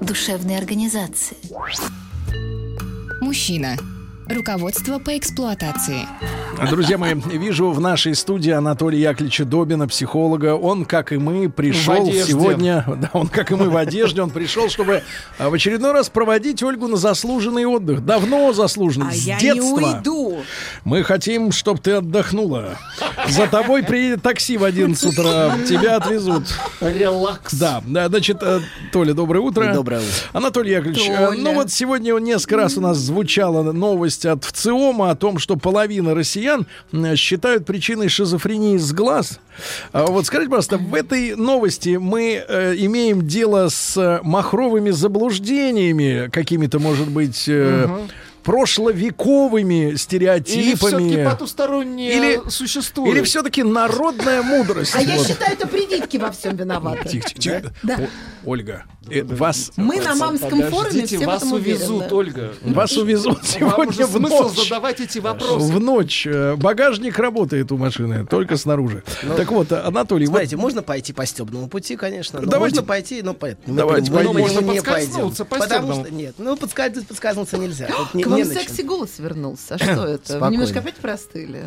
душевной организации. Мужчина. Руководство по эксплуатации. Друзья мои, вижу в нашей студии Анатолия Яковлевича Добина, психолога. Он, как и мы, пришел сегодня... Да, он, как и мы, в одежде. Он пришел, чтобы а, в очередной раз проводить Ольгу на заслуженный отдых. Давно заслуженный, А с я детства. не уйду. Мы хотим, чтобы ты отдохнула. За тобой приедет такси в 11 утра. Тебя отвезут. Релакс. Да, да, значит, э, Толя, доброе утро. Доброе утро. Анатолий Яковлевич, э, Толя. ну вот сегодня несколько раз у нас звучала новость от ВЦИОМа о том, что половина россиян считают причиной шизофрении с глаз. А Вот скажите, пожалуйста, в этой новости мы э, имеем дело с э, махровыми заблуждениями, какими-то, может быть, э, прошловековыми Или стереотипами. все-таки потустороннее Или- существует? Или все-таки народная мудрость? А я считаю, это прививки во всем виноваты. Тихо, тихо, тихо. Да. О, Ольга, э, вас, Мы на мамском форуме все вас увезут. Ольга. вас увезут сегодня в смысл ночь. задавать эти вопросы. В ночь. Э, Багажник работает у машины, только снаружи. так вот, Анатолий, Смотрите, можно пойти по стебному пути, конечно. Но Давайте. Можно пойти, но мы, Давайте пойдем. Можно не подскользнуться пойдем. по Потому что нет, ну подскользнуться, подскользнуться нельзя. Не, на секси-голос вернулся. А что это? Вы Спокойно. немножко опять простыли?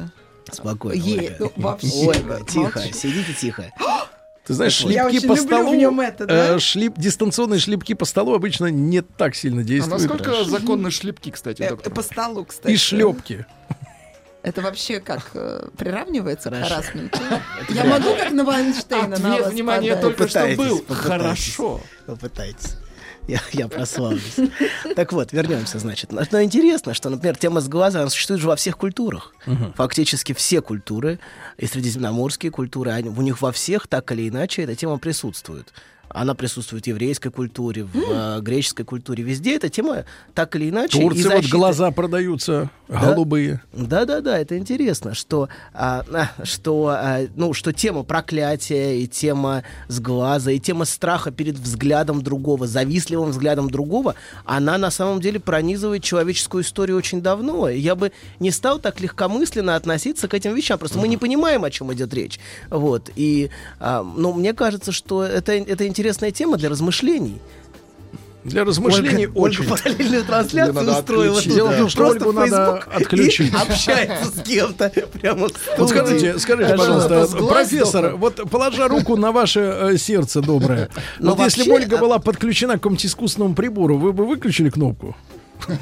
Спокойно, Е- Ольга. ну, вообще. Ольга, тихо, Молчи. сидите тихо. ты знаешь, Я шлепки очень по люблю столу, в нем это, да? э, шлип- дистанционные шлепки по столу обычно не так сильно А действуют. насколько законны шлепки, кстати, Э, доктор? По столу, кстати. И шлепки. Это вообще как э, приравнивается к харассменту? Я могу как на Вайнштейна на Ответ, вас внимание, подать? только что Попытайтесь, был. попытайтесь. Хорошо. Попытайтесь. Я, я прославлюсь. Так вот, вернемся, значит. Но но интересно, что, например, тема с глаза, она существует же во всех культурах. Фактически все культуры, и средиземноморские культуры, они, у них во всех так или иначе эта тема присутствует. Она присутствует в еврейской культуре, в э, греческой культуре. Везде эта тема так или иначе. Турции вот глаза продаются голубые. да, да, да, это интересно, что, а, а, что, а, ну, что тема проклятия и тема сглаза и тема страха перед взглядом другого, завистливым взглядом другого, она на самом деле пронизывает человеческую историю очень давно. Я бы не стал так легкомысленно относиться к этим вещам, просто мы не понимаем, о чем идет речь. Вот и, а, ну, мне кажется, что это это интересная тема для размышлений. Для размышлений Ольга, очень. Ольга параллельную трансляцию надо устроила. Дело в том, что просто Ольгу надо Facebook отключить. общается с кем-то прямо Вот скажите, скажите, Пожалуйста, профессор, вот положа руку на ваше э, сердце доброе, Но вот если бы Ольга была подключена к какому-то искусственному прибору, вы бы выключили кнопку?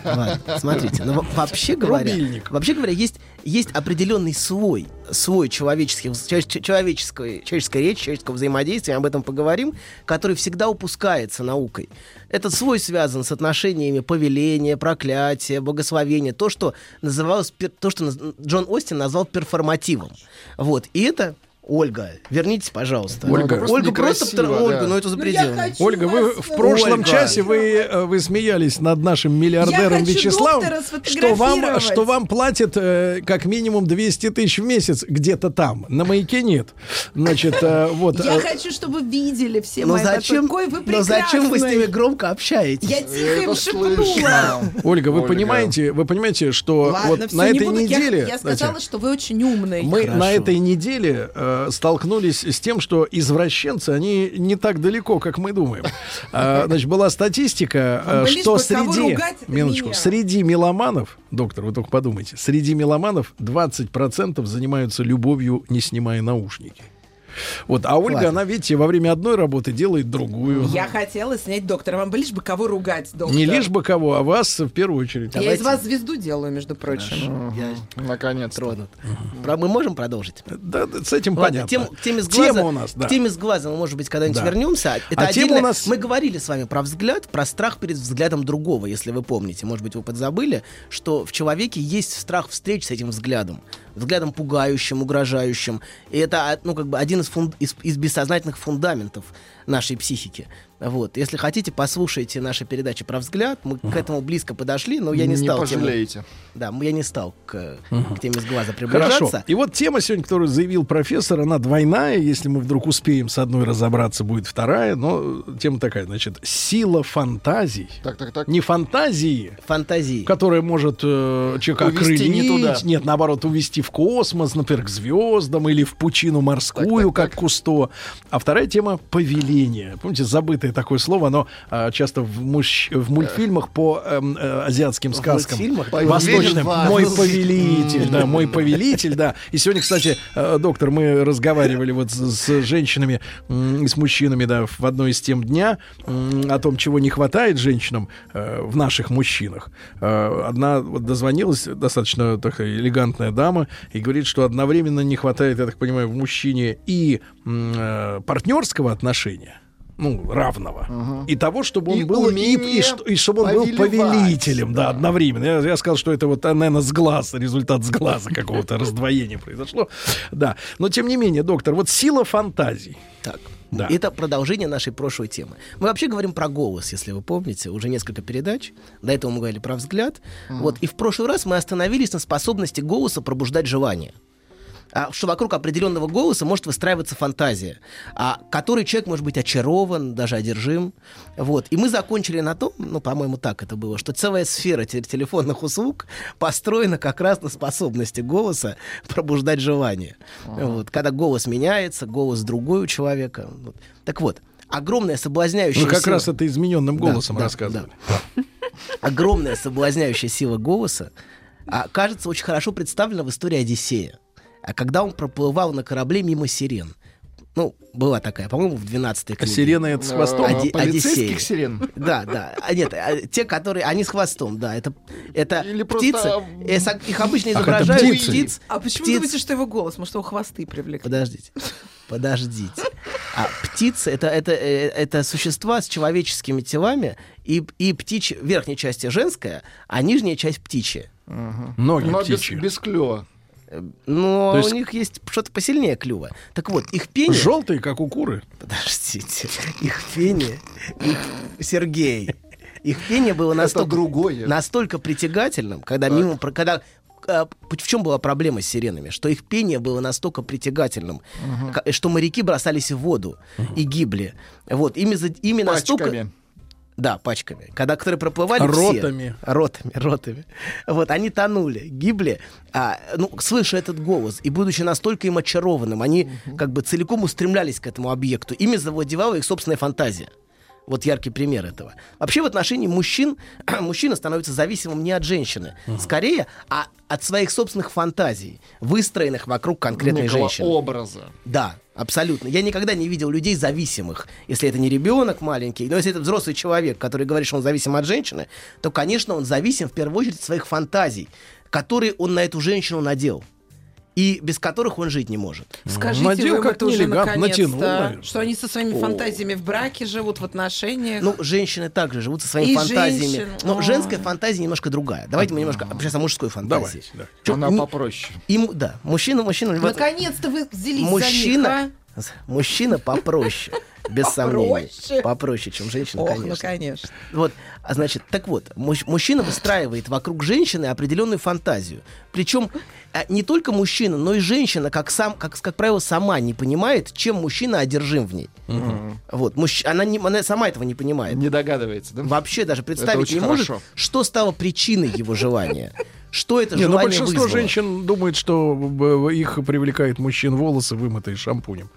Ладно, смотрите, но во- вообще говоря, Рубильник. вообще говоря, есть, есть определенный свой, свой человеческий, чел- чел- человеческой, человеческой речи, человеческого взаимодействия, об этом поговорим, который всегда упускается наукой. Этот свой связан с отношениями повеления, проклятия, благословения, то, что называлось, то, что Джон Остин назвал перформативом. Вот, и это Ольга, вернитесь, пожалуйста. Ольга. просто Ольга просто, некрасиво, втор- Ольга, да. ну это Ну, я запредельно. хочу Ольга, вы в прошлом Ольга. часе вы, э, вы смеялись над нашим миллиардером Я Вячеславом, что вам, что вам платят э, как минимум 200 тысяч в месяц где-то там. На маяке нет. Значит, э, вот. Я э, хочу, чтобы видели все Но мои зачем, какой вы но зачем вы с ними прекрасный. громко общаетесь? Я тихо им шепнула. слышно. Ольга, вы Ольга. понимаете, вы понимаете, что Ладно, вот на не этой буду. Я- неделе, Я, сказала, знаете, что вы очень умный. Мы Хорошо. на этой неделе э, столкнулись с тем, что извращенцы, они не так далеко, как мы думаем. А, значит, была статистика, э, что среди, минуточку, меня. среди меломанов, доктор, вы только подумайте, среди меломанов 20% занимаются любовью, не снимая наушники. Вот, а Ольга, Ладно. она, видите, во время одной работы делает другую. Я хотела снять доктора. Вам бы лишь бы кого ругать, доктор. Не лишь бы кого, а вас в первую очередь. Я Давайте. из вас звезду делаю, между прочим. Я Наконец. тронут. Про- Мы можем продолжить? Да, да, с этим Ладно, понятно. тем- к теме с глаза, Тема у нас, да. К теме с глаза мы, может быть, когда-нибудь Да. вернемся. Это А тема у нас- Мы говорили с вами про взгляд, про страх перед взглядом другого, если вы помните. Может быть, вы подзабыли, что в человеке есть страх встреч с этим взглядом. Взглядом пугающим, угрожающим. И это, а, ну, как бы один из, фун- из, из бессознательных фундаментов нашей психики. Вот. Если хотите, послушайте наши передачи про взгляд. Мы к этому близко подошли, но я не, Не стал тему- пожалеете. Да, я не стал к, к теме с глаза Хорошо. приближаться. И вот тема сегодня, которую заявил профессор, она двойная. Если мы вдруг успеем с одной разобраться, будет вторая. Но тема такая, значит, сила фантазий. Так, так, так. Не фантазии, Фантазии. которая может э, человека Увести окрылить, не туда. нет, наоборот, увести в космос, например, к звездам или в пучину морскую, Так, так, как Кусто. А вторая тема — повеление. Помните, забытое такое слово, оно а, часто в, мужч- в мультфильмах по эм, э, азиатским сказкам. мультфильмах? Восточным. Мой повелитель, да, мой повелитель, да. И сегодня, кстати, э, доктор, мы разговаривали вот с, с женщинами и с мужчинами, да, в одной из тем дня о том, чего не хватает женщинам э, в наших мужчинах. Э, одна вот дозвонилась, достаточно такая элегантная дама, и говорит, что одновременно не хватает, я так понимаю, в мужчине и э, партнерского отношения, ну, равного. И того, чтобы он И был, и, и и чтобы он был повелителем, да, одновременно. Я, я сказал, что это вот, а, наверное, с глаз, результат с глаза какого-то раздвоения произошло. Да. Но, тем не менее, доктор, вот сила фантазий. Так. Да. Это продолжение нашей прошлой темы. Мы вообще говорим про голос, если вы помните, уже несколько передач. До этого мы говорили про взгляд. Вот. И в прошлый раз мы остановились на способности голоса пробуждать желание. А, что вокруг определенного голоса может выстраиваться фантазия, а, которой человек может быть очарован, даже одержим. Вот. И мы закончили на том, ну, по-моему, так это было, что целая сфера те- телефонных услуг построена как раз на способности голоса пробуждать желание. Вот. Когда голос меняется, голос другой у человека. Вот. Так вот, огромная соблазняющая Вы как сила- раз это измененным Да, голосом да, рассказывали. огромная соблазняющая сила голоса, а, кажется, очень хорошо представлена в истории Одиссея. А когда он проплывал на корабле мимо сирен. Ну, была такая, по-моему, в 12 А книге. сирена это с хвостом. Оди- Э, полицейских Одиссея. сирен. Да, да. А, нет, а, те, которые, они с хвостом, да. Это, это Или птицы. просто, э, их обычно Ах, это изображают птицы. птиц. А почему птиц- думаете, что его голос? Может, его хвосты привлекли? Подождите. Подождите. А птицы это, это, э, это существа с человеческими телами, и, и птичья, верхняя часть женская, а нижняя часть птичья. Ноги Но без, птичьи. без клёва. Но То есть- у них есть что-то посильнее клюва. Так вот, их пение... Желтые, как у куры. Подождите. Их пение... их- Сергей. Их пение было настолько, другое. настолько притягательным, когда мимо... про- Когда а, в чем была проблема с сиренами? Что их пение было настолько притягательным, ка- что моряки бросались в воду и гибли. Вот, ими, за- ими настолько... Да, пачками. Когда которые проплывали Ротами. все. Ротами. Ротами. Вот, они тонули, гибли, а, ну, слыша этот голос, и будучи настолько им очарованным, они как бы целиком устремлялись к этому объекту. Ими завладевала их собственная фантазия. Вот яркий пример этого. Вообще в отношении мужчин мужчина становится зависимым не от женщины, скорее, а от своих собственных фантазий, выстроенных вокруг конкретной Некого женщины. образа. Да, абсолютно. Я никогда не видел людей зависимых. Если это не ребенок маленький, но если это взрослый человек, который говорит, что он зависим от женщины, то, конечно, он зависим в первую очередь от своих фантазий, которые он на эту женщину надел. И без которых он жить не может. Скажите Надел вы как это уже наконец-то, что они со своими фантазиями в браке живут, в отношениях. Ну, женщины также живут со своими И фантазиями. женщин, Но о. женская фантазия немножко другая. Давайте мы немножко сейчас о мужской фантазии. Давайте, да. Чё, Она не- попроще. Им, да, мужчина, мужчина. Наконец-то вы взялись мужчина, за них, мужчина попроще, без сомнений. Попроще, чем женщина? Ох, конечно. ну конечно. Вот, а значит, так вот, муж- мужчина выстраивает вокруг женщины определенную фантазию. Причем а, не только мужчина, но и женщина, как, сам, как, как правило, сама не понимает, чем мужчина одержим в ней. Вот, мужч- она, не, она сама этого не понимает. Не догадывается, да? Вообще даже представить не может, хорошо. что стало причиной его желания. Что это Не, ну большинство вызвало. женщин думает, что б- их привлекает мужчин волосы, вымытые шампунем.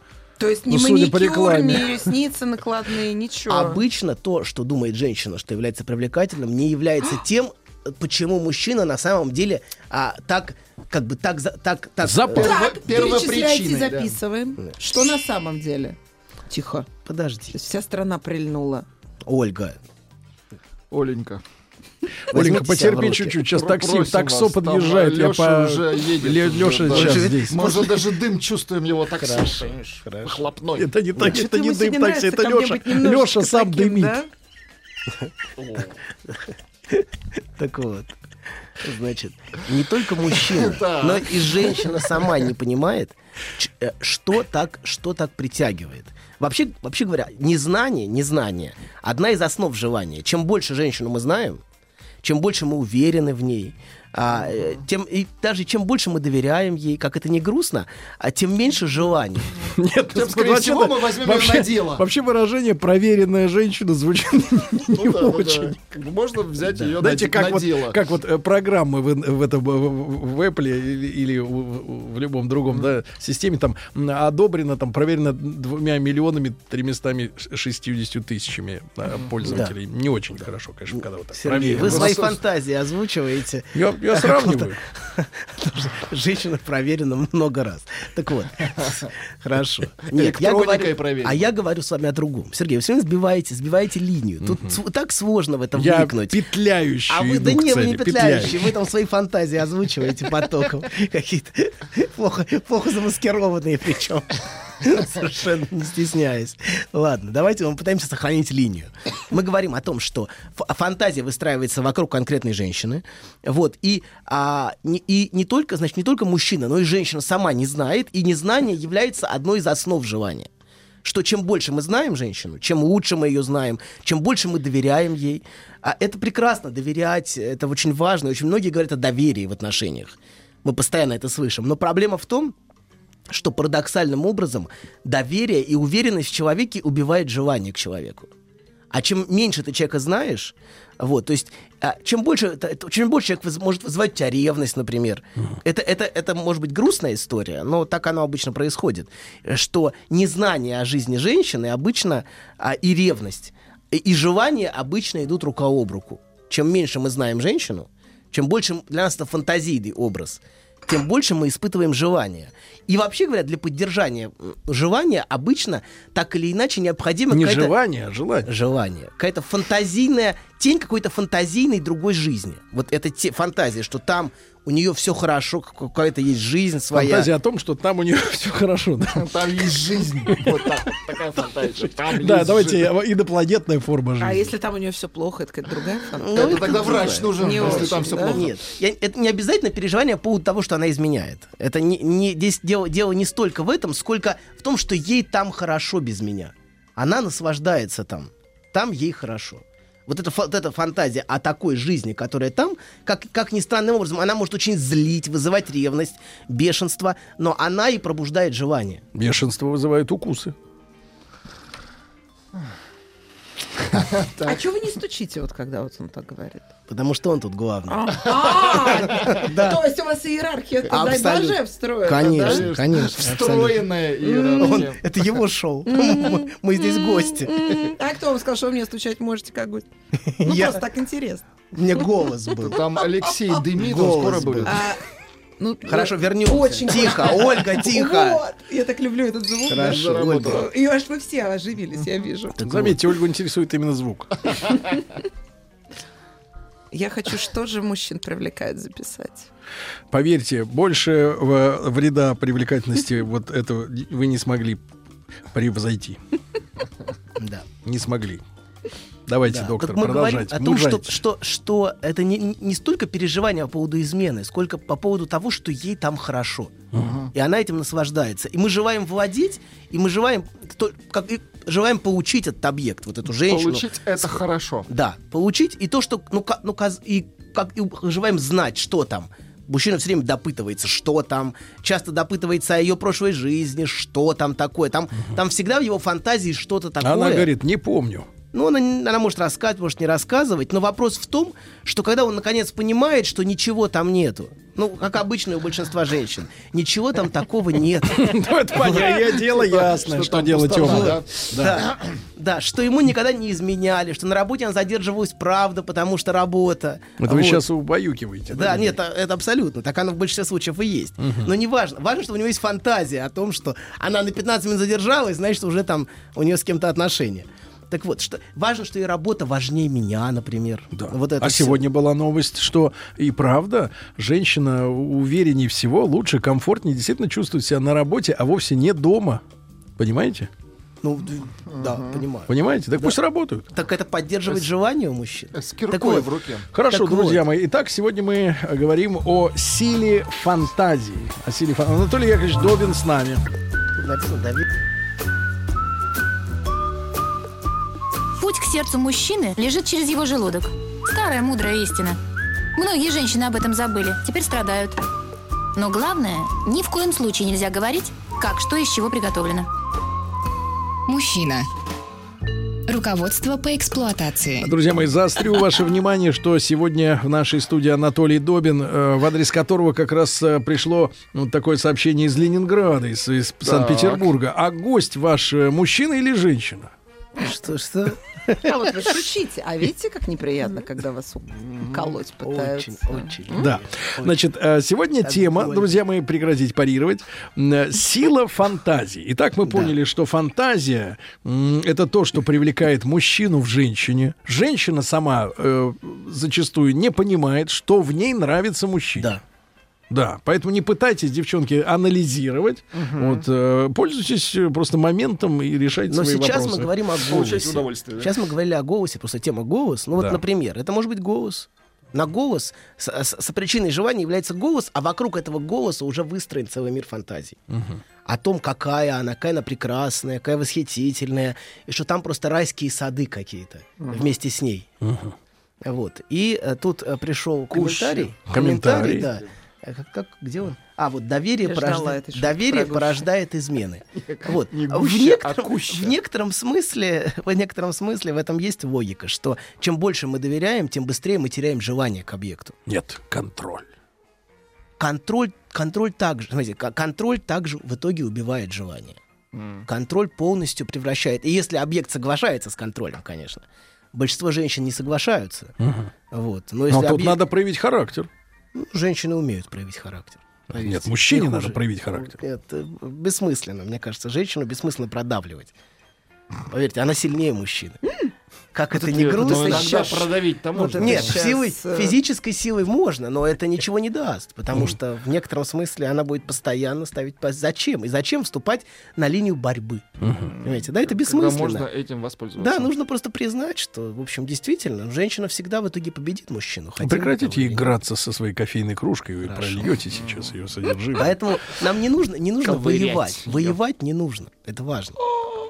То есть ни Ну, судя по маникюр, рекламе. ни ресницы накладные, ничего. Обычно то, что думает женщина, что является привлекательным, не является тем, почему мужчина на самом деле а, так, как бы так, так, так. Запал. э, Так, первопричиной, перечисляйте, да. записываем. Что на самом деле? Тихо. То подожди, есть вся страна прильнула. Ольга. Оленька. Оленька, потерпи чуть-чуть. Сейчас такси, таксо вас, там, подъезжает. Я Лёша по... уже едет Ле- уже, Лёша да. сейчас здесь. Мы уже даже дым чувствуем его такси. Хорошо, хорошо. Хлопной. Это не, так, Чё-то это не дым такси, это Леша. Леша сам дымит. да? Так вот. Значит, не только мужчина, Да. но и женщина сама не понимает, э, что так, что так притягивает. Вообще, вообще говоря, незнание, незнание — одна из основ желания. Чем больше женщину мы знаем, чем больше мы уверены в ней, а, э, тем и даже чем больше мы доверяем ей, как это не грустно, а тем меньше желаний. Нет, Тем, скорее всего, мы возьмем вообще- на дело. Вообще выражение «проверенная женщина» звучит не Ну да, ну да. очень. Можно взять ее Знаете, на, как на вот, дело. как вот э, программы в, в этом в, Apple или, или в, любом другом да, системе там одобрено, там проверено двумя миллионами тремястами шестьюдесятью тысячами пользователей. Не очень хорошо, конечно, когда вот так Сергей, проверено. вы свои фантазии озвучиваете. Я, я сравниваю. Женщина проверена много раз. Так вот, хорошо. Нет, я говорю, а я говорю с вами о другом. Сергей, вы все сбиваете, сбиваете линию. Тут так сложно в этом Я вникнуть. петляющий А вы, да не, вы не петляющие, вы там свои фантазии озвучиваете потоком. Какие-то плохо замаскированные причем. Совершенно не стесняясь. Ладно, давайте мы пытаемся сохранить линию. Мы говорим о том, что ф- фантазия выстраивается вокруг конкретной женщины. Вот, и, а, не, и не только, значит, не только мужчина, но и женщина сама не знает, и незнание является одной из основ желания что чем больше мы знаем женщину, чем лучше мы ее знаем, чем больше мы доверяем ей. А это прекрасно, доверять, это очень важно. Очень многие говорят о доверии в отношениях. Мы постоянно это слышим. Но проблема в том, что парадоксальным образом доверие и уверенность в человеке убивает желание к человеку. А чем меньше ты человека знаешь, вот, то есть, а, чем больше, чем больше человек может вызывать у тебя ревность, например. Это, это, это может быть грустная история, но так оно обычно происходит, что незнание о жизни женщины обычно а, и ревность, и, и желание обычно идут рука об руку. Чем меньше мы знаем женщину, чем больше для нас это фантазийный образ, тем больше мы испытываем желание. И вообще говоря, для поддержания желания обычно так или иначе необходимо Не желание, а желание. желание. Какая-то фантазийная, тень какой-то фантазийной другой жизни. Вот это те, фантазия, что там у нее все хорошо, как- какая-то есть жизнь своя. Фантазия о том, что там у нее все хорошо. да. Там есть жизнь. Вот так такая фантазия. Там Да, давайте жизнь. инопланетная форма жизни. А если там у нее все плохо, это какая-то другая фантазия? Ну, Это тогда врач нужен, Не если очень, там все да? плохо. Нет, я- это не обязательно переживание по поводу того, что она изменяет. Это не, не- здесь дело, дело не столько в этом, сколько в том, что ей там хорошо без меня. Она наслаждается там. Там ей хорошо. Вот эта, вот эта фантазия о такой жизни, которая там, как, как ни странным образом, она может очень злить, вызывать ревность, бешенство, но она и пробуждает желание. Бешенство вызывает укусы. А чего вы не стучите, вот когда вот он так говорит? Потому что он тут главный. А, То есть у вас иерархия, боже, встроена, Конечно, конечно. Встроенная Он- иерархия. это его шоу. Мы здесь гости. А кто вам сказал, что вы мне стучать можете как гость? Ну, просто так интересно. Мне голос был. Там Алексей дымит, он Голос скоро был. будет. Ну, Хорошо, вернемся. Очень Тихо, Ольга, тихо. Вот, я так люблю этот звук. Хорошо, да. Ольга. И аж вы все оживились, я вижу. Заметьте, Ольгу интересует именно звук. Я хочу, что же мужчин привлекает записать. Поверьте, больше вреда привлекательности вот этого вы не смогли превзойти. Да. Не смогли. Давайте, Да. доктор, Так мы говорим продолжайте. о том, что, Мужайте. что, что это не, не столько переживание по поводу измены, сколько по поводу того, что ей там хорошо. И она этим наслаждается. И мы желаем владеть, и мы желаем, то- как, и желаем получить этот объект, вот эту женщину. Получить это хорошо. Да, получить и то, что, ну, ка- ну каз- и как и желаем знать, что там. Мужчина все время допытывается, что там, часто допытывается о ее прошлой жизни, что там такое. Там, там всегда в его фантазии что-то такое. Она говорит, не помню. Ну, она, она может рассказывать, может не рассказывать, но вопрос в том, что когда он наконец понимает, что ничего там нету, ну, как обычно у большинства женщин, ничего там такого нет. Ну, это понятное дело ясное, Что дело темное. да? Что ему никогда не изменяли, что на работе она задерживалась правда, потому что работа. Это вы сейчас убаюкиваете. Да, нет, а- это абсолютно. Так оно в большинстве случаев и есть. Но не важно. Важно, что у него есть фантазия о том, что она на 15 минут задержалась, значит, уже там у нее с кем-то отношения. Так вот, что, важно, что ее работа важнее меня, например. Да. Вот это а всё. сегодня была новость, что и правда, женщина увереннее всего, лучше, комфортнее действительно чувствует себя на работе, а вовсе не дома. Понимаете? Ну, да, понимаю. Понимаете? Так пусть работают. Так это поддерживает желание у мужчин. С Так киркой вот, в руке. Хорошо, Так друзья вот. мои. Итак, сегодня мы э, говорим о силе фантазии. О силе фан- Анатолий Яковлевич Добин с нами. написано Давид. Сердцу мужчины лежит через его желудок. Старая мудрая истина. Многие женщины об этом забыли, теперь страдают. Но главное, ни в коем случае нельзя говорить, как что из чего приготовлено. Мужчина. Руководство по эксплуатации. Друзья мои, заострю ваше внимание, что сегодня в нашей студии Анатолий Добин, э, в адрес которого как раз э, пришло ну, такое сообщение из Ленинграда, из, из Санкт-Петербурга. А гость ваш э, мужчина или женщина? Что, что? А вот вы шутите. А видите, как неприятно, когда вас уколоть пытаются? Очень, очень. Да. Значит, э, сегодня тема, друзья мои, прекратить парировать. э, Сила фантазии. Итак, мы поняли, что фантазия это то, что привлекает мужчину в женщине. Женщина сама э, зачастую не понимает, что в ней нравится мужчине. Да. Да, поэтому не пытайтесь, девчонки, анализировать. Вот, э, пользуйтесь э, просто моментом и решайте Но свои сейчас вопросы. мы говорим о голосе. удовольствие, да? Сейчас мы говорили о голосе, просто тема голос. Ну вот, Да. например, это может быть голос. На голос, с, с- сопричиной желания является голос, а вокруг этого голоса уже выстроен целый мир фантазий. О том, какая она, какая она прекрасная, какая восхитительная, и что там просто райские сады какие-то вместе с ней. Вот. И э, тут э, пришел комментарий. Комментарий. да. Э, Как, как- где он? А, вот доверие, Я порожда- доверие порождает измены. Вот. Не в, некотором, а в некотором смысле, в некотором смысле в этом есть логика, что чем больше мы доверяем, тем быстрее мы теряем желание к объекту. Нет, контроль. Контроль, контроль также, смотрите, контроль также в итоге убивает желание. Контроль полностью превращает. И если объект соглашается с контролем, конечно. Большинство женщин не соглашаются. Вот. Но если Но тут объект- надо проявить характер. Ну, женщины умеют проявить характер. Нет, Поверьте. мужчине Не надо хуже. проявить характер. Это бессмысленно, мне кажется. Женщину бессмысленно продавливать. Поверьте, она сильнее мужчины. Как это не Ну, грустно. иногда щас- продавить-то можно. это Нет, сейчас, силой, э, физической силой можно, но это ничего не даст, потому что в некотором смысле она будет постоянно ставить... Зачем? И зачем вступать на линию борьбы? Понимаете, да, это Когда бессмысленно. можно этим воспользоваться. Да, нужно просто признать, что, в общем, действительно, женщина всегда в итоге победит мужчину. Прекратите играться со своей кофейной кружкой, вы Хорошо. прольете сейчас ее содержимое. Поэтому нам не нужно, не нужно воевать. Воевать не нужно. Это важно.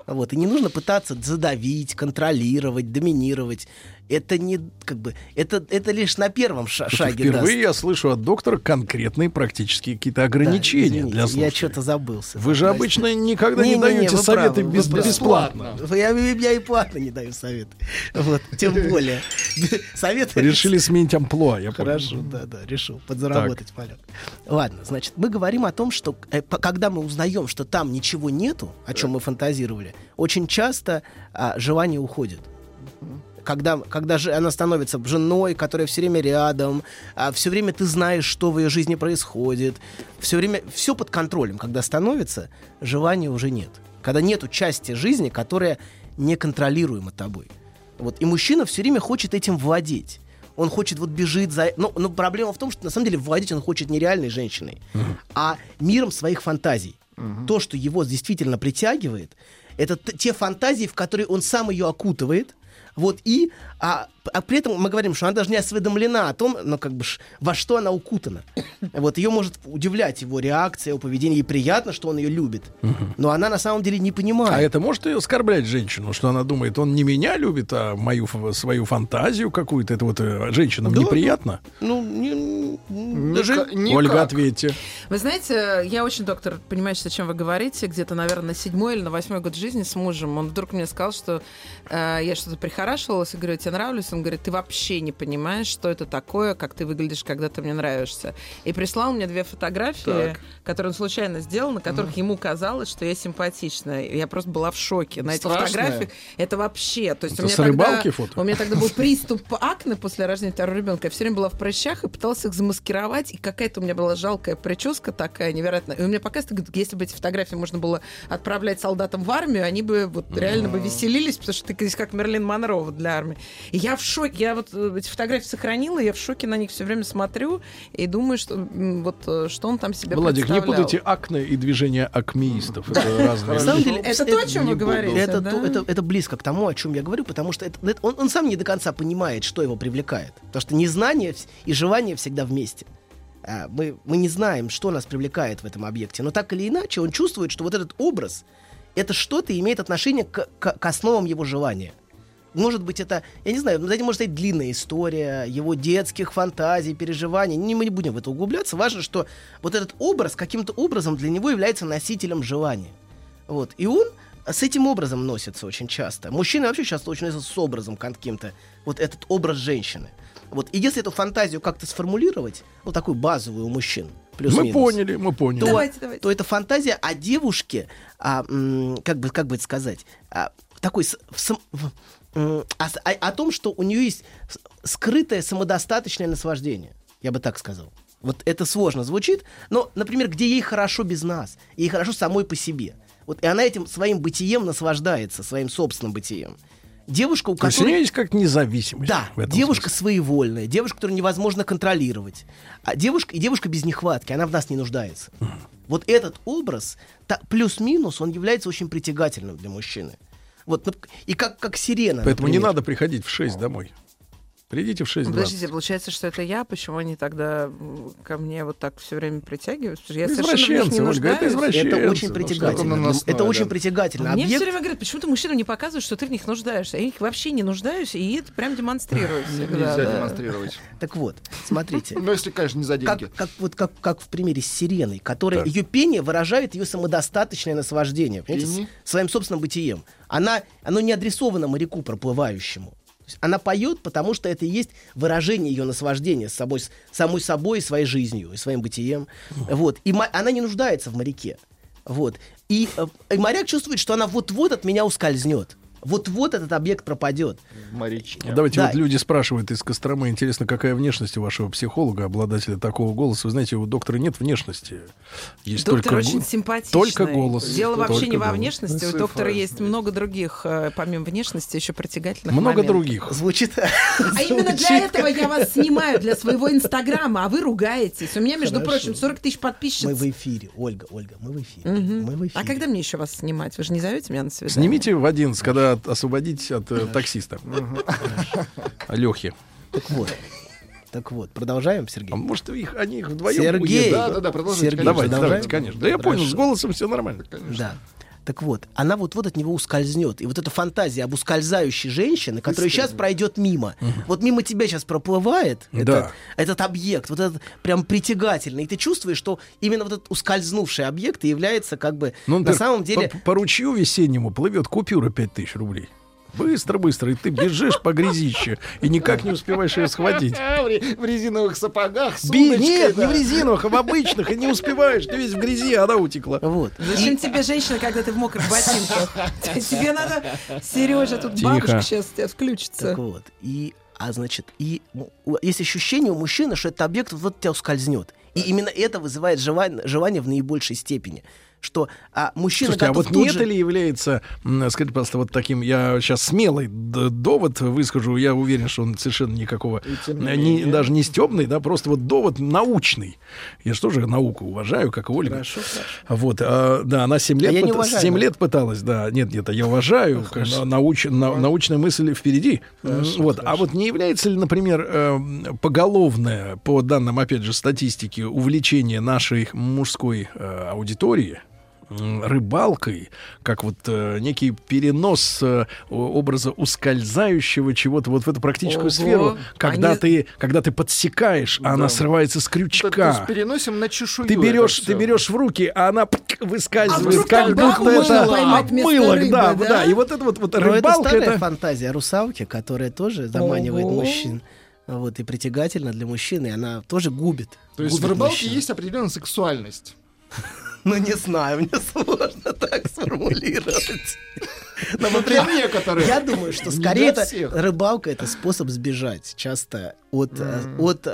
Вот. И не нужно пытаться задавить, контролировать, доминировать. Это не как бы это, это лишь на первом ша- шаге впервые даст. я слышу от доктора конкретные практические какие-то Да, ограничения извините, для Я слушателей. что-то забылся. Вы же Простите. обычно никогда не, Не-не-не, даете советы правы, без- вы правы. бесплатно. Я, я и платно не даю советы. Вот, тем более. Советы... Решили сменить амплуа, я понял. Хорошо, да, да, решил подзаработать полет. Ладно, значит, мы говорим о том, что э, когда мы узнаем, что там ничего нету, о чем мы фантазировали, очень часто а, желание уходит. Когда, когда же она становится женой, которая все время рядом, все время ты знаешь, что в ее жизни происходит, все время все под контролем, когда становится, желания уже нет. Когда нету части жизни, которая неконтролируема тобой. Вот. И мужчина все время хочет этим владеть. Он хочет вот бежит за... Но, но проблема в том, что на самом деле владеть он хочет не реальной женщиной, а миром своих фантазий. То, что его действительно притягивает, это те фантазии, в которые он сам ее окутывает, вот, и, а, а при этом мы говорим, что она даже не осведомлена о том, ну, как бы, во что она укутана. Вот, ее может удивлять его реакция, его поведение, ей приятно, что он ее любит, но она на самом деле не понимает. А это может и оскорблять женщину, что она думает, он не меня любит, а мою свою фантазию какую-то. Это вот э, женщинам Да, неприятно? Ну, не- Ника- даже... никак. Ольга, ответьте. Вы знаете, я очень, доктор, понимаете, о чем вы говорите. Где-то, наверное, на седьмой или на восьмой год жизни с мужем. Он вдруг мне сказал, что э, я что-то прихорашивалась и говорю, тебе нравлюсь? Он говорит, ты вообще не понимаешь, что это такое, как ты выглядишь, когда ты мне нравишься. И прислал мне две фотографии, Так. которые он случайно сделал, на которых ему казалось, что я симпатичная. Я просто была в шоке. На этих Страшная. фотографиях это вообще... То есть Это у меня с рыбалки тогда, фото? У меня тогда был приступ акне после рождения второго ребенка. Я все время была в прыщах и пыталась их замаскировать. И какая-то у меня была жалкая прическа такая невероятная. И у меня говорит, если бы эти фотографии можно было отправлять солдатам в армию, они бы вот реально бы веселились, потому что ты здесь как Мерлин Монро вот для армии. И я в шоке. Я вот э, эти фотографии сохранила, я в шоке на них все время смотрю и думаю, что вот э, что он там себе Владик, не путайте акне и движение акмеистов. Это разные На самом деле, Это то, о чем вы говорите, Это, близко к тому, о чем я говорю, потому что это- он, сам не до конца понимает, что его привлекает. Потому что незнание и желание всегда вместе. А, Мы, мы не знаем, что нас привлекает в этом объекте. Но так или иначе, он чувствует, что вот этот образ это что-то имеет отношение к, к- к основам его желания. Может быть, это, я не знаю, за этим может стоять длинная история его детских фантазий, переживаний. Не, мы не будем в это углубляться. Важно, что вот этот образ каким-то образом для него является носителем желания. Вот. И он с этим образом носится очень часто. Мужчины вообще часто очень носятся с образом каким-то. Вот этот образ женщины. Вот. И если эту фантазию как-то сформулировать, ну, такую базовую у мужчин, Мы плюс-минус, поняли, мы поняли. то, Давайте, давайте. то это фантазия о девушке, а, как, бы, как бы это сказать, а, такой с- в в- о, с- о- о том, что у нее есть скрытое самодостаточное наслаждение. Я бы так сказал. Вот это сложно звучит, но, например, где ей хорошо без нас, ей хорошо самой по себе. Вот и она этим своим бытием наслаждается, своим собственным бытием. Девушка, у То есть у которой... нее есть как независимость. Да, девушка смысле. своевольная, девушка, которую невозможно контролировать. А девушка, и девушка без нехватки, она в нас не нуждается. Вот этот образ, та- плюс-минус, он является очень притягательным для мужчины. Вот, и как, как сирена. Поэтому не например. надо приходить в 6 домой. Придите в 6 Подождите, получается, что это я, почему они тогда ко мне вот так все время притягиваются? Я Извращенцы, не Ольга, это извращенцы. Это очень Ну, притягательно. наносное, Это очень да. притягательно. Мне все Объект- время говорят, почему ты мужчинам не показываешь, что ты в них нуждаешься. Я их вообще не нуждаюсь, и это прям демонстрирую всегда. Нельзя да. демонстрировать. Так вот, смотрите. Ну, если, конечно, не за как, деньги. как, вот как, как в примере с сиреной, которая ее пение выражает ее самодостаточное наслаждение, своим собственным бытием. Она, оно не адресовано моряку проплывающему. Она поет, потому что это и есть выражение ее наслаждения с собой, с самой собой, и своей жизнью, и своим бытием. Вот. И она не нуждается в моряке. Вот. И, э, и моряк чувствует, что она вот-вот от меня ускользнет. Вот-вот этот объект пропадет. Морячки. Давайте Да. вот люди спрашивают из Костромы, интересно, какая внешность у вашего психолога, обладателя такого голоса. Вы знаете, у доктора нет внешности. Есть Доктор только очень го- симпатичный. Только голос. Дело вообще Только не во голос. внешности. У Цифра доктора есть много других, э, помимо внешности, еще притягательных Много моментов. других. Звучит... А именно для этого я вас снимаю, для своего инстаграма, а вы ругаетесь. У меня, между прочим, 40 тысяч Мы подписчиц. в эфире. Ольга, Ольга, мы в эфире. Мгм. Мы в эфире. А когда мне еще вас снимать? Вы же не зовете меня на свидание? Снимите в 11, когда от- освободитесь от э, таксиста. Лехи. Так вот. Так вот, продолжаем, Сергей? А может, их, они их вдвоем Сергей. уедут? Да, да, да, продолжайте. Сергей, конечно. Давайте, продолжаем? давайте, конечно. Да я понял, с голосом все нормально. Да. Так вот, она вот-вот от него ускользнет. И вот эта фантазия об ускользающей женщине, которая сейчас пройдет мимо. Вот мимо тебя сейчас проплывает Да. этот, этот объект, вот этот прям притягательный. И ты чувствуешь, что именно вот этот ускользнувший объект и является как бы Ну, на например, самом деле... по, по ручью весеннему плывет купюра 5000 рублей. Быстро-быстро, и ты бежишь по грязище, и никак не успеваешь ее схватить. В ре- в резиновых сапогах Нет, не в резиновых, а в обычных, и не успеваешь. Ты весь в грязи, а она утекла. Вот. Зачем тебе женщина, когда ты в мокрых ботинках? Тебе надо, Сережа, тут Тихо. бабушка сейчас тебя включится. Так вот. И, а значит, и м, у- есть ощущение у мужчины, что этот объект вот от тебя ускользнет. И именно это вызывает желание, желание в наибольшей степени. Что а, мужчина Слушайте, а готов вот тут не же- это ли является, скажите, пожалуйста, вот таким, я сейчас смелый довод выскажу, я уверен, что он совершенно никакого, не э, даже не стебный, да, просто вот довод научный. Я же тоже науку уважаю, как и Ольга. Хорошо, хорошо. Вот, а, да, она 7 лет, я не пыта- уважаю, 7 да. лет пыталась, да, нет, нет, а я уважаю, на- науч- на- научная мысль впереди. вот, а вот не является ли, например, э, поголовное, по данным, опять же, статистики, увлечение нашей мужской э, аудитории, рыбалкой, как вот э, некий перенос э, образа ускользающего чего-то вот в эту практическую Ого. сферу, когда Они- ты, когда ты подсекаешь, а она Да. срывается с крючка. есть переносим на чешую. Ты это берешь, ты берешь в руки, а она пк, А выскальзывает, вдруг как будто это рыбы, да, да? да. И вот это вот, вот Но это рыбалка, старая это, фантазия русалки, которая тоже заманивает Ого. мужчин. Вот, и притягательна для мужчин, и она тоже губит. То есть в рыбалке мужчин. есть определенная сексуальность. Ну, не знаю, мне сложно так сформулировать. Но, Ну, для некоторых. Я думаю, что скорее это рыбалка это способ сбежать часто от, э, от,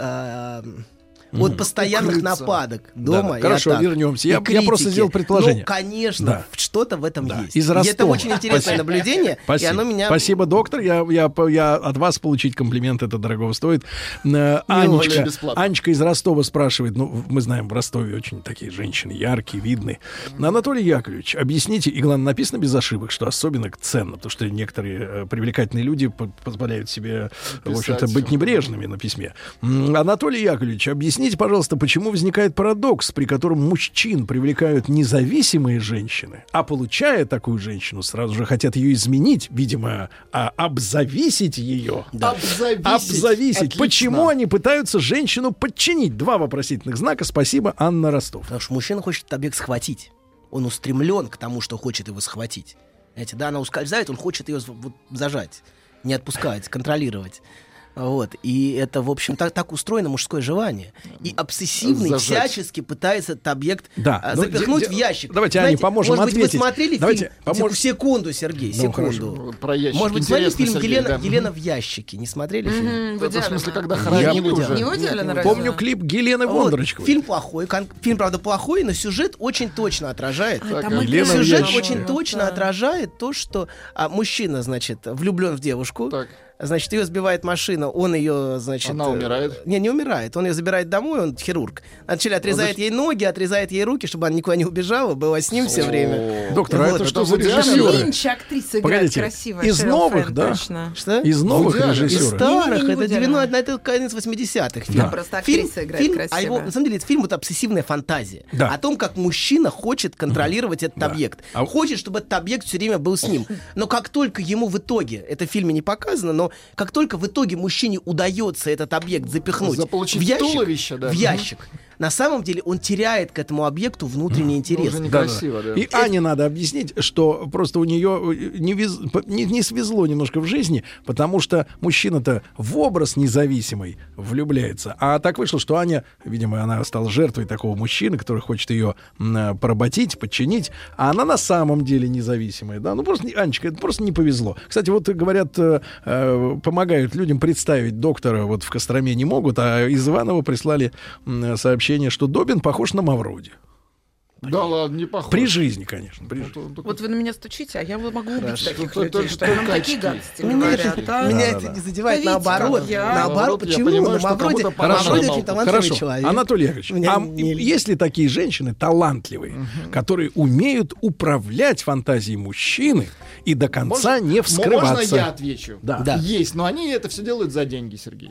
а, от постоянных Укрыться. нападок Да, дома. и хорошо, атак, вернемся. и Я- я просто сделал предположение. Ну, конечно, Да. что-то в этом Да, есть. из И это Ростова. очень интересное Спасибо. наблюдение, и Спасибо. оно меня... Спасибо, доктор. Я, я, я от вас получить комплимент, это дорого стоит. Э, Анечка. Анечка из Ростова спрашивает, ну, мы знаем, в Ростове очень такие женщины яркие, видные. Анатолий Яковлевич, объясните, и главное, написано без ошибок, что особенно ценно, потому что некоторые э, привлекательные люди по- позволяют себе, в общем-то, Писать. быть небрежными на письме. Анатолий Яковлевич, объясните, Объясните, пожалуйста, почему возникает парадокс, при котором мужчин привлекают независимые женщины, а получая такую женщину, сразу же хотят ее изменить, видимо, а, обзависить ее. Обзависить. Обзависить. Отлично. Почему они пытаются женщину подчинить? Два вопросительных знака. Спасибо, Анна Ростов. Потому что мужчина хочет этот объект схватить. Он устремлен к тому, что хочет его схватить. Знаете, да, она ускользает, он хочет ее вот зажать, не отпускать, контролировать. Вот. И это, в общем, так, так устроено мужское желание. И обсессивный Зажать. всячески пытается этот объект Да, а, ну, запихнуть де- в ящик. давайте, Ане, поможем может быть, ответить. вы смотрели Давайте, фильм? помож- Секунду, Сергей, Ну, хорошо. секунду. Про ящик. Может быть, смотрели Интересно, фильм Сергей, Елена, да. Елена в ящике? Не смотрели фильм? В Это в смысле, да. когда Я хоронили помню. уже? Не в идеале, наверное. Помню клип Гелены Вот. Бондарочковой. Фильм плохой, кон- фильм, правда, плохой, но сюжет очень точно отражает. А, Так, Елена Сюжет очень точно Да. отражает то, что а, мужчина, значит, влюблен в девушку. Так. Значит, ее сбивает машина, он ее, значит... Она э, умирает? Не, не умирает. Он ее забирает домой, он хирург. Вначале отрезает ей ноги, отрезает ей руки, чтобы она никуда не убежала, была с ним все время. Доктор, а это это что за Там режиссеры? Линч актриса играет красивая. из новых, да? Что? Из новых Аллен. Из режиссеров. старых, это Вуди 90 Аллен. это конец 80-х. Да. фильм. Просто актриса играет фильм, красиво. а его, на самом деле, это фильм вот обсессивная фантазия. Да. О том, как мужчина хочет контролировать этот объект. А- Хочет, чтобы этот объект все время был с ним. Но как только ему в итоге, это в фильме не показано, но как только в итоге мужчине удается этот объект запихнуть Заполучить в ящик, туловище, да. в ящик, на самом деле он теряет к этому объекту внутренний интерес. Уже Да, некрасиво, да. да. И Ане надо объяснить, что просто у нее не, вез- не, не свезло немножко в жизни, потому что мужчина-то в образ независимый влюбляется. А так вышло, что Аня, видимо, она стала жертвой такого мужчины, который хочет ее м, поработить, подчинить, а она на самом деле независимая. Да? Ну просто, не- Анечка, это просто не повезло. Кстати, вот говорят, э, э, помогают людям представить доктора вот в Костроме не могут, а из Иванова прислали м, сообщение, что Добин похож на Мавроди. Да ладно, не похож. При жизни, конечно. При жизни. Вот вы на меня стучите, а я могу убить таких Только- людей, что нам такие гадости Меня, говорят. это, а? меня Да, это да. не задевает, Да видите, наоборот. я. Наоборот, Наоборот, я почему? понимаю, Ну, что Мавроди, кому-то похож Мавроди на очень талантливый Хорошо. человек. Анатолий Яковлевич, Меня а не- есть ли такие женщины талантливые, которые умеют управлять фантазией мужчины и до конца Можно- не вскрываться? Можно я отвечу? Да. Да. Есть, но они это все делают за деньги, Сергей.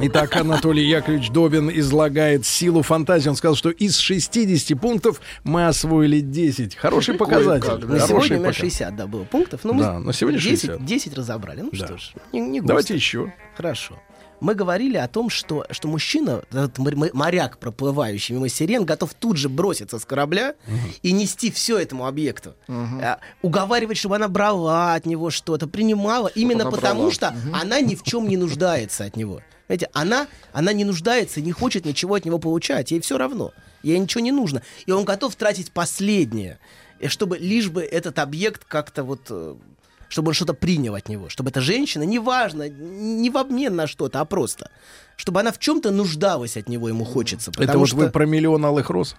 Итак, Анатолий Яковлевич Добин излагает силу фантазии. Он сказал, что из 60 пунктов мы освоили 10. Хороший показатель. Да. На Хороший сегодня у пока- 60 да, было пунктов, но мы Да, на сегодня 10, 60. 10 разобрали. Ну Да. что ж, не, не густо. Давайте еще. Хорошо. Мы говорили о том, что, что мужчина, этот моряк, проплывающий мимо сирен, готов тут же броситься с корабля и нести все этому объекту. А, уговаривать, чтобы она брала от него что-то, принимала, именно она потому, брала. что она ни в чем не нуждается от него. Знаете, она, она не нуждается, не хочет ничего от него получать. Ей все равно. Ей ничего не нужно. И он готов тратить последнее, э, чтобы лишь бы этот объект как-то вот э, чтобы он что-то принял от него, чтобы эта женщина, неважно, не в обмен на что-то, а просто, чтобы она в чем-то нуждалась от него, ему хочется. Это вот что... вы про миллион алых роз?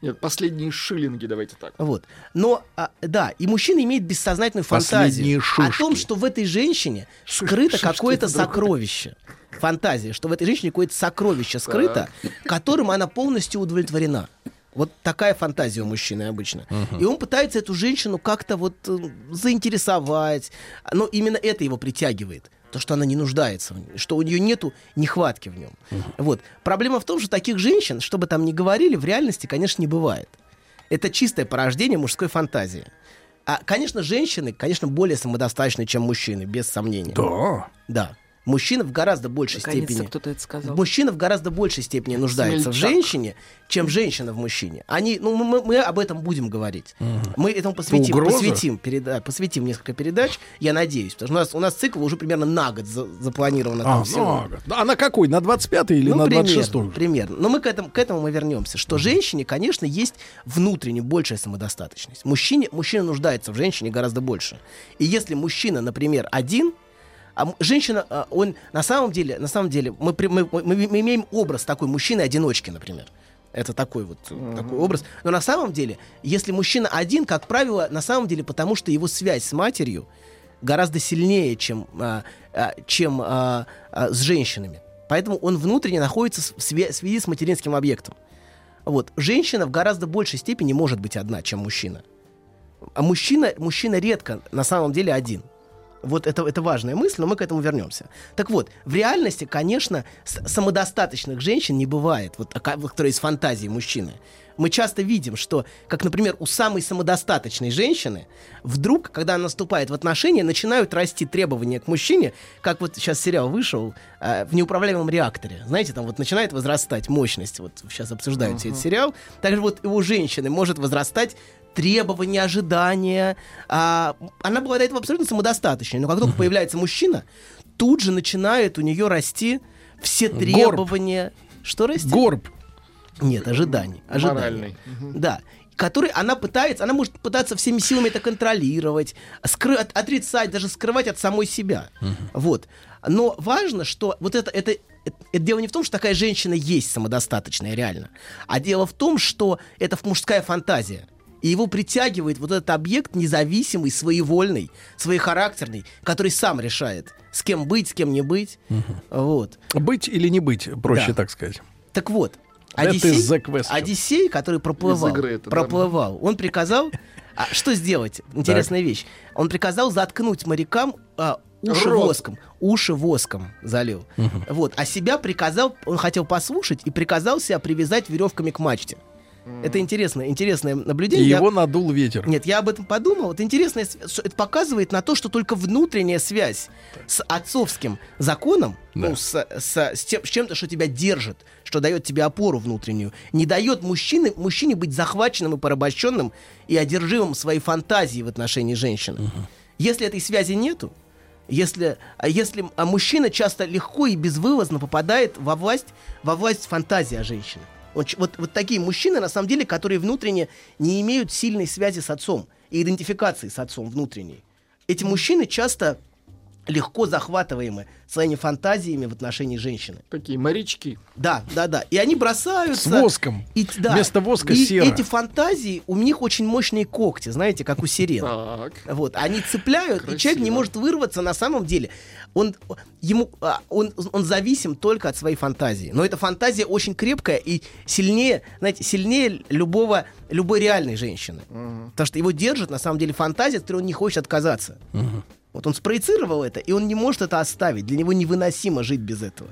Нет, последние шиллинги, давайте так. Вот. Но, а, да, и мужчина имеет бессознательную Последние фантазию о шишки. том, что в этой женщине скрыто какое-то это другое. Фантазия, что в этой женщине какое-то сокровище скрыто, которым она полностью удовлетворена. Вот такая фантазия у мужчины обычно. И он пытается эту женщину как-то вот э, заинтересовать. Но именно это его притягивает. То, что она не нуждается что у нее нету нехватки в нем. Вот. Проблема в том, что таких женщин, что бы там ни говорили, в реальности, конечно, не бывает. Это чистое порождение мужской фантазии. А, конечно, женщины, конечно, более самодостаточны, чем мужчины, без сомнения. Да. Да. Мужчина в гораздо большей Наконец-то степени. кто-то это сказал. Мужчина в гораздо большей степени нуждается в Смельчак. женщине, чем женщина в мужчине. Они, ну, мы, мы- об этом будем говорить. Мы этому посвятим, Угроза? посвятим, переда- посвятим несколько передач, я надеюсь. Потому что у нас, у нас цикл уже примерно на год за- запланировано там А, всего. много. А на какой? На 25 или Ну, на примерно, 26 примерно. Но мы к этому, к этому мы вернемся. Что женщине, конечно, есть внутренне большая самодостаточность. Мужчине, мужчина нуждается в женщине гораздо больше. И если мужчина, например, один, А женщина, а, он на самом деле, на самом деле, мы, мы, мы- мы имеем образ такой мужчины-одиночки, например. Это такой вот э, такой образ. Но на самом деле, если мужчина один, как правило, на самом деле, потому что его связь с матерью гораздо сильнее, чем, а, а, чем а, а, с женщинами. Поэтому он внутренне находится в свя- связи с материнским объектом. Вот. Женщина в гораздо большей степени может быть одна, чем мужчина. А мужчина, мужчина редко на самом деле один. Вот это, это важная мысль, но мы к этому вернемся. Так вот, в реальности, конечно, самодостаточных женщин не бывает, вот, которые из фантазии мужчины. Мы часто видим, что, как, например, у самой самодостаточной женщины, вдруг, когда она наступает в отношения, начинают расти требования к мужчине, как вот сейчас сериал вышел э, в неуправляемом реакторе. Знаете, там вот начинает возрастать мощность. Вот сейчас обсуждают этот сериал. Также вот и у женщины может возрастать требования, ожидания. А, она была до этого абсолютно самодостаточной. Но как только появляется мужчина, тут же начинает у нее расти все требования. Что расти? Горб. Нет, ожиданий. ожиданий. Моральный. Да. Который она пытается, она может пытаться всеми силами это контролировать, скры- от- отрицать, даже скрывать от самой себя. Вот. Но важно, что вот это, это, это, это дело не в том, что такая женщина есть самодостаточная реально, а дело в том, что это мужская фантазия. И его притягивает вот этот объект независимый, своевольный, своехарактерный, который сам решает, с кем быть, с кем не быть. Вот. Быть или не быть, проще Да. так сказать. Так вот, Одиссей. Одиссей, который проплывал, это, да. проплывал, он приказал, а, что сделать? Интересная вещь. Он приказал заткнуть морякам а, уши Рот. воском, уши воском залил. Вот, а себя приказал, он хотел послушать и приказал себя привязать веревками к мачте. Это интересное, интересное И наблюдение. Я- его надул ветер. нет, я об этом подумал. Вот интересно, это показывает на то, что только внутренняя связь с отцовским законом, ну, с, с- с тем- с чем-то, что тебя держит, что дает тебе опору внутреннюю, не дает мужчине, мужчине быть захваченным и порабощенным и одержимым своей фантазией в отношении женщины. Если этой связи нету, если, а если а мужчина часто легко и безвылазно попадает во власть, во власть фантазии о женщине. Вот, ч- вот, вот такие мужчины, на самом деле, которые внутренне не имеют сильной связи с отцом и идентификации с отцом внутренней. Эти мужчины часто легко захватываемы своими фантазиями в отношении женщины. Такие морячки. Да, да, да. И они бросаются... С воском. И, да. Вместо воска и сера. эти фантазии, у них очень мощные когти, знаете, как у сирен. Так. Вот, они цепляют, и Красиво. человек не может вырваться на самом деле. Он, ему, а, он, он зависим только от своей фантазии. Но эта фантазия очень крепкая и сильнее, знаете, сильнее любого, любой реальной женщины. Потому что его держит, на самом деле, фантазия, от которой он не хочет отказаться. Вот он спроецировал это, и он не может это оставить. Для него невыносимо жить без этого.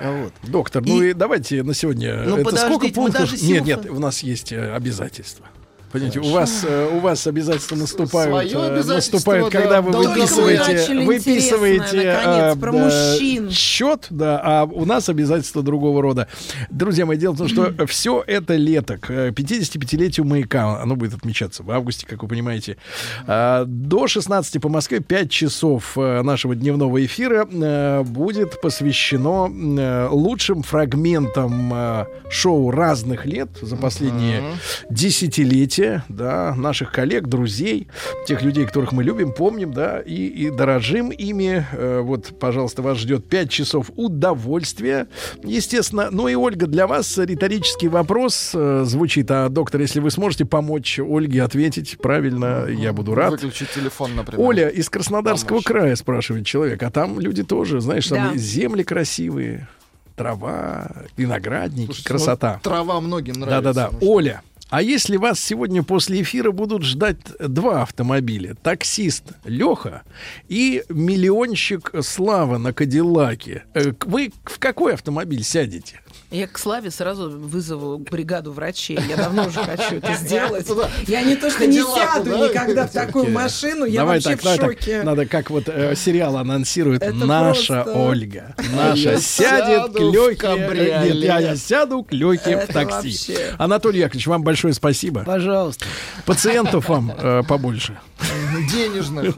Вот. Доктор, ну И- и давайте на сегодня. Ну, это подождите, сколько мы пунктов? даже Нет, нет, у нас есть э, обязательства. Понимаете, у вас, э, у вас обязательства наступают, э, обязательство, наступают, да, когда вы выписываете, выписываете интересное, наконец, про мужчин. счет, да, а у нас обязательства другого рода. Друзья мои, дело в том, что все это лето к э, 55-летию маяка, оно будет отмечаться в августе, как вы понимаете, А, до 16 по Москве 5 часов э, нашего дневного эфира э, будет посвящено э, лучшим фрагментам э, шоу разных лет за последние десятилетия, да, наших коллег, друзей, тех людей, которых мы любим, помним, да, и, и дорожим ими. Э, вот, пожалуйста, вас ждет 5 часов удовольствия, естественно. Ну и, Ольга, для вас риторический вопрос э, звучит. А, доктор, если вы сможете помочь Ольге ответить правильно, я буду рад. Выключить телефон, например. Оля из Краснодарского Помочь. края спрашивает человек, а там люди тоже, знаешь, там Да. земли красивые, трава, виноградники, Слушайте, красота. ну, трава многим нравится. Да-да-да. ну. Оля, а если вас сегодня после эфира будут ждать два автомобиля, таксист Леха и миллионщик Слава на Кадиллаке, э, вы в какой автомобиль сядете? Я к Славе сразу вызову бригаду врачей. Я давно уже хочу это сделать. Я не то, что не сяду да? никогда в такую машину. Я вообще в давай так. шоке. Надо как вот э, сериал анонсирует. Наша Ольга. Наша сядет к кабриолет. Нет, я, я сяду к Лёхе в такси. Анатолий Яковлевич, вам большое спасибо. Пожалуйста. Пациентов вам э, побольше. Денежных.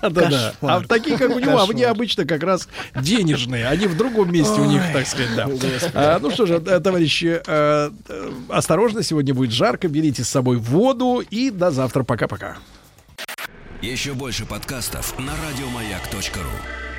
Да-да-да. А такие, как у него, а они обычно как раз денежные. Они в другом месте у них, так сказать, да. Ну что же, э, товарищи, э, э, осторожно, сегодня будет жарко. Берите с собой воду и до завтра. Пока-пока. Еще больше подкастов на радиомаяк.ру.